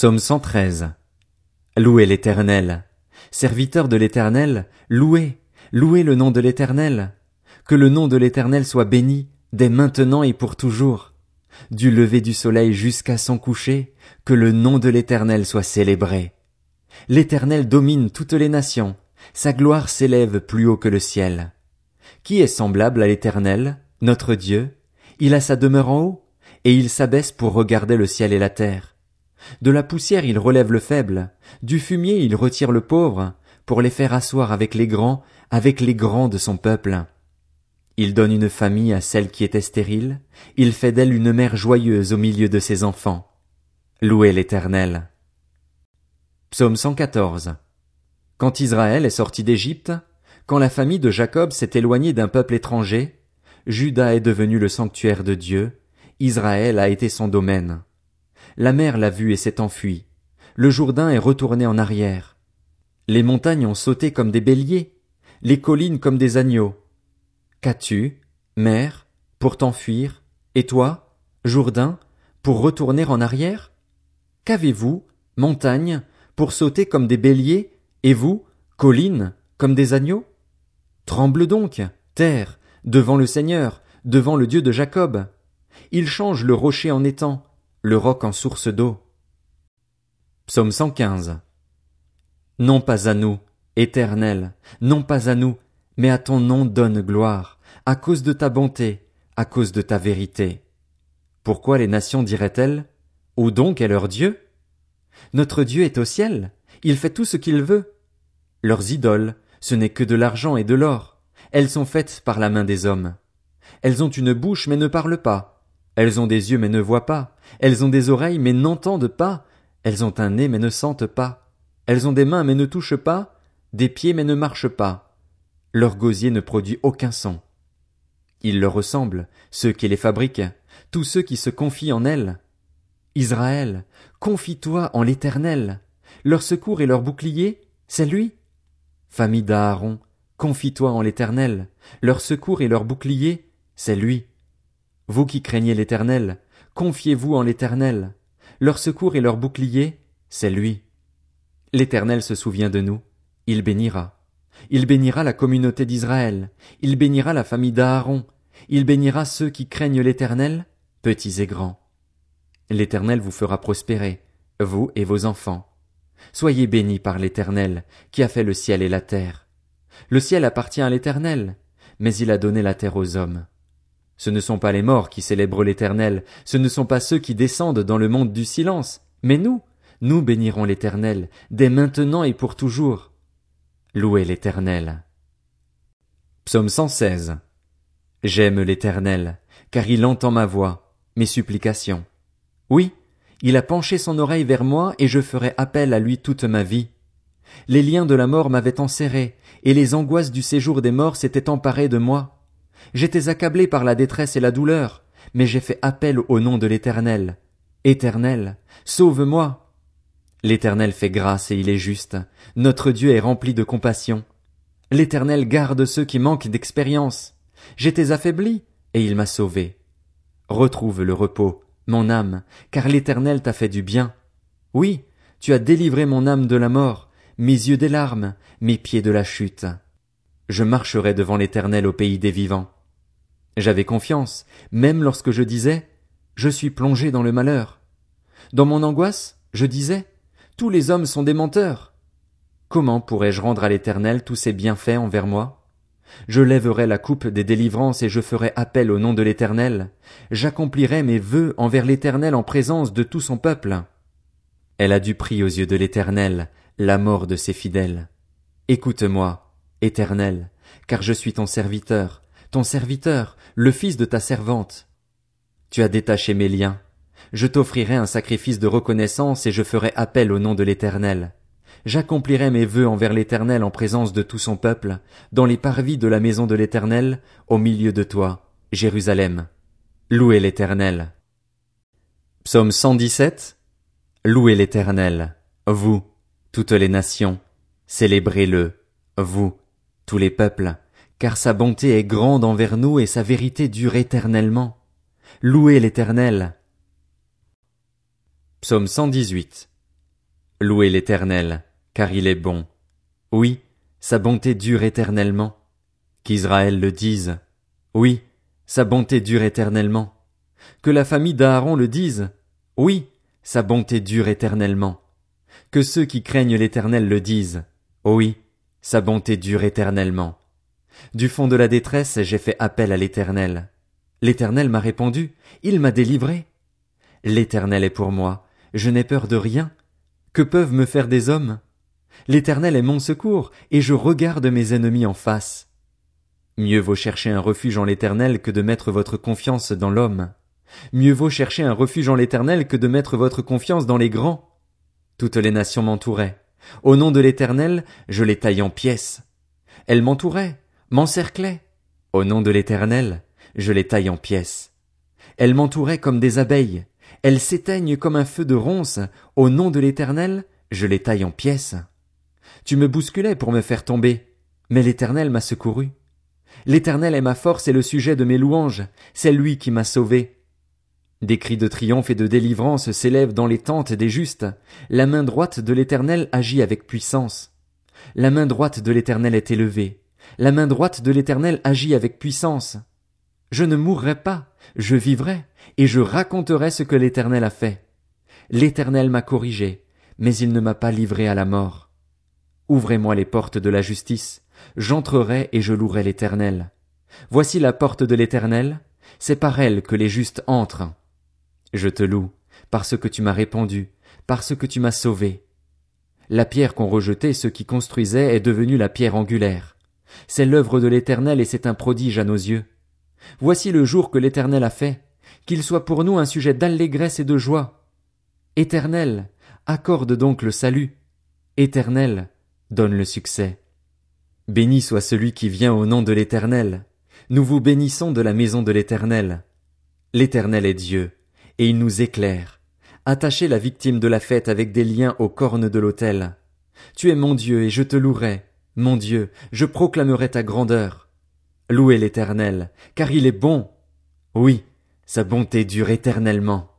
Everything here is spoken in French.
Psaume 113. Louez l'Éternel. Serviteurs de l'Éternel, louez, louez le nom de l'Éternel. Que le nom de l'Éternel soit béni, dès maintenant et pour toujours. Du lever du soleil jusqu'à son coucher, que le nom de l'Éternel soit célébré. L'Éternel domine toutes les nations, sa gloire s'élève plus haut que le ciel. Qui est semblable à l'Éternel, notre Dieu? Il a sa demeure en haut, et il s'abaisse pour regarder le ciel et la terre. De la poussière il relève le faible, du fumier il retire le pauvre, pour les faire asseoir avec les grands, avec les grands de son peuple. Il donne une famille à celle qui était stérile, il fait d'elle une mère joyeuse au milieu de ses enfants. Louez l'Éternel. Psaume 114. Quand Israël est sorti d'Égypte, quand la famille de Jacob s'est éloignée d'un peuple étranger, Juda est devenu le sanctuaire de Dieu, Israël a été son domaine. La mer l'a vu et s'est enfuie. Le Jourdain est retourné en arrière. Les montagnes ont sauté comme des béliers, les collines comme des agneaux. Qu'as-tu, mer, pour t'enfuir, et toi, Jourdain, pour retourner en arrière? Qu'avez-vous, montagne, pour sauter comme des béliers, et vous, collines, comme des agneaux? Tremble donc, terre, devant le Seigneur, devant le Dieu de Jacob. Il change le rocher en étang, le roc en source d'eau. Psaume 115. Non pas à nous, éternel, non pas à nous, mais à ton nom donne gloire, à cause de ta bonté, à cause de ta vérité. Pourquoi les nations diraient-elles, Où donc est leur Dieu? Notre Dieu est au ciel, il fait tout ce qu'il veut. Leurs idoles, ce n'est que de l'argent et de l'or, elles sont faites par la main des hommes. Elles ont une bouche mais ne parlent pas, elles ont des yeux mais ne voient pas. Elles ont des oreilles mais n'entendent pas. Elles ont un nez mais ne sentent pas. Elles ont des mains mais ne touchent pas. Des pieds mais ne marchent pas. Leur gosier ne produit aucun son. Ils leur ressemblent, ceux qui les fabriquent, tous ceux qui se confient en elles. Israël, confie-toi en l'Éternel. Leur secours et leur bouclier, c'est lui. Famille d'Aaron, confie-toi en l'Éternel. Leur secours et leur bouclier, c'est lui. Vous qui craignez l'Éternel, confiez-vous en l'Éternel. Leur secours et leur bouclier, c'est lui. L'Éternel se souvient de nous, il bénira. Il bénira la communauté d'Israël, il bénira la famille d'Aaron, il bénira ceux qui craignent l'Éternel, petits et grands. L'Éternel vous fera prospérer, vous et vos enfants. Soyez bénis par l'Éternel, qui a fait le ciel et la terre. Le ciel appartient à l'Éternel, mais il a donné la terre aux hommes. Ce ne sont pas les morts qui célèbrent l'Éternel, ce ne sont pas ceux qui descendent dans le monde du silence, mais nous, nous bénirons l'Éternel, dès maintenant et pour toujours. Louez l'Éternel. Psaume 116. J'aime l'Éternel, car il entend ma voix, mes supplications. Oui, il a penché son oreille vers moi et je ferai appel à lui toute ma vie. Les liens de la mort m'avaient enserré, et les angoisses du séjour des morts s'étaient emparées de moi. J'étais accablé par la détresse et la douleur, mais j'ai fait appel au nom de l'Éternel. Éternel, sauve-moi. L'Éternel fait grâce et il est juste. Notre Dieu est rempli de compassion. L'Éternel garde ceux qui manquent d'expérience. J'étais affaibli, et il m'a sauvé. Retrouve le repos, mon âme, car l'Éternel t'a fait du bien. Oui, tu as délivré mon âme de la mort, mes yeux des larmes, mes pieds de la chute je marcherai devant l'Éternel au pays des vivants. J'avais confiance, même lorsque je disais Je suis plongé dans le malheur. Dans mon angoisse, je disais Tous les hommes sont des menteurs. Comment pourrais je rendre à l'Éternel tous ses bienfaits envers moi? Je lèverai la coupe des délivrances et je ferai appel au nom de l'Éternel. J'accomplirai mes vœux envers l'Éternel en présence de tout son peuple. Elle a du prix aux yeux de l'Éternel, la mort de ses fidèles. Écoute-moi, Éternel, car je suis ton serviteur, ton serviteur, le fils de ta servante. Tu as détaché mes liens. Je t'offrirai un sacrifice de reconnaissance et je ferai appel au nom de l'Éternel. J'accomplirai mes vœux envers l'Éternel en présence de tout son peuple, dans les parvis de la maison de l'Éternel, au milieu de toi, Jérusalem. Louez l'Éternel. Psaume 117. Louez l'Éternel, vous, toutes les nations, célébrez-le, vous, les peuples, car sa bonté est grande envers nous et sa vérité dure éternellement. Louez l'Éternel. Psaume 118. Louez l'Éternel, car il est bon. Oui, sa bonté dure éternellement. Qu'Israël le dise. Oui, sa bonté dure éternellement. Que la famille d'Aaron le dise. Oui, sa bonté dure éternellement. Que ceux qui craignent l'Éternel le disent. Oui, sa bonté dure éternellement. Du fond de la détresse, j'ai fait appel à l'Éternel. L'Éternel m'a répondu, il m'a délivré. L'Éternel est pour moi, je n'ai peur de rien. Que peuvent me faire des hommes? L'Éternel est mon secours, et je regarde mes ennemis en face. Mieux vaut chercher un refuge en l'Éternel que de mettre votre confiance dans l'homme. Mieux vaut chercher un refuge en l'Éternel que de mettre votre confiance dans les grands. Toutes les nations m'entouraient. Au nom de l'Éternel, je les taille en pièces. Elles m'entouraient, m'encerclaient. Au nom de l'Éternel, je les taille en pièces. Elles m'entouraient comme des abeilles. Elles s'éteignent comme un feu de ronce. Au nom de l'Éternel, je les taille en pièces. Tu me bousculais pour me faire tomber, mais l'Éternel m'a secouru. L'Éternel est ma force et le sujet de mes louanges, c'est lui qui m'a sauvé. Des cris de triomphe et de délivrance s'élèvent dans les tentes des justes. La main droite de l'Éternel agit avec puissance. La main droite de l'Éternel est élevée. La main droite de l'Éternel agit avec puissance. Je ne mourrai pas, je vivrai, et je raconterai ce que l'Éternel a fait. L'Éternel m'a corrigé, mais il ne m'a pas livré à la mort. Ouvrez-moi les portes de la justice, j'entrerai et je louerai l'Éternel. Voici la porte de l'Éternel, c'est par elle que les justes entrent. Je te loue, parce que tu m'as répondu, parce que tu m'as sauvé. La pierre qu'ont rejetée ceux qui construisaient est devenue la pierre angulaire. C'est l'œuvre de l'Éternel et c'est un prodige à nos yeux. Voici le jour que l'Éternel a fait, qu'il soit pour nous un sujet d'allégresse et de joie. Éternel, accorde donc le salut. Éternel, donne le succès. Béni soit celui qui vient au nom de l'Éternel. Nous vous bénissons de la maison de l'Éternel. L'Éternel est Dieu, et il nous éclaire. Attachez la victime de la fête avec des liens aux cornes de l'autel. Tu es mon Dieu, et je te louerai. Mon Dieu, je proclamerai ta grandeur. Louez l'Éternel, car il est bon. Oui, sa bonté dure éternellement.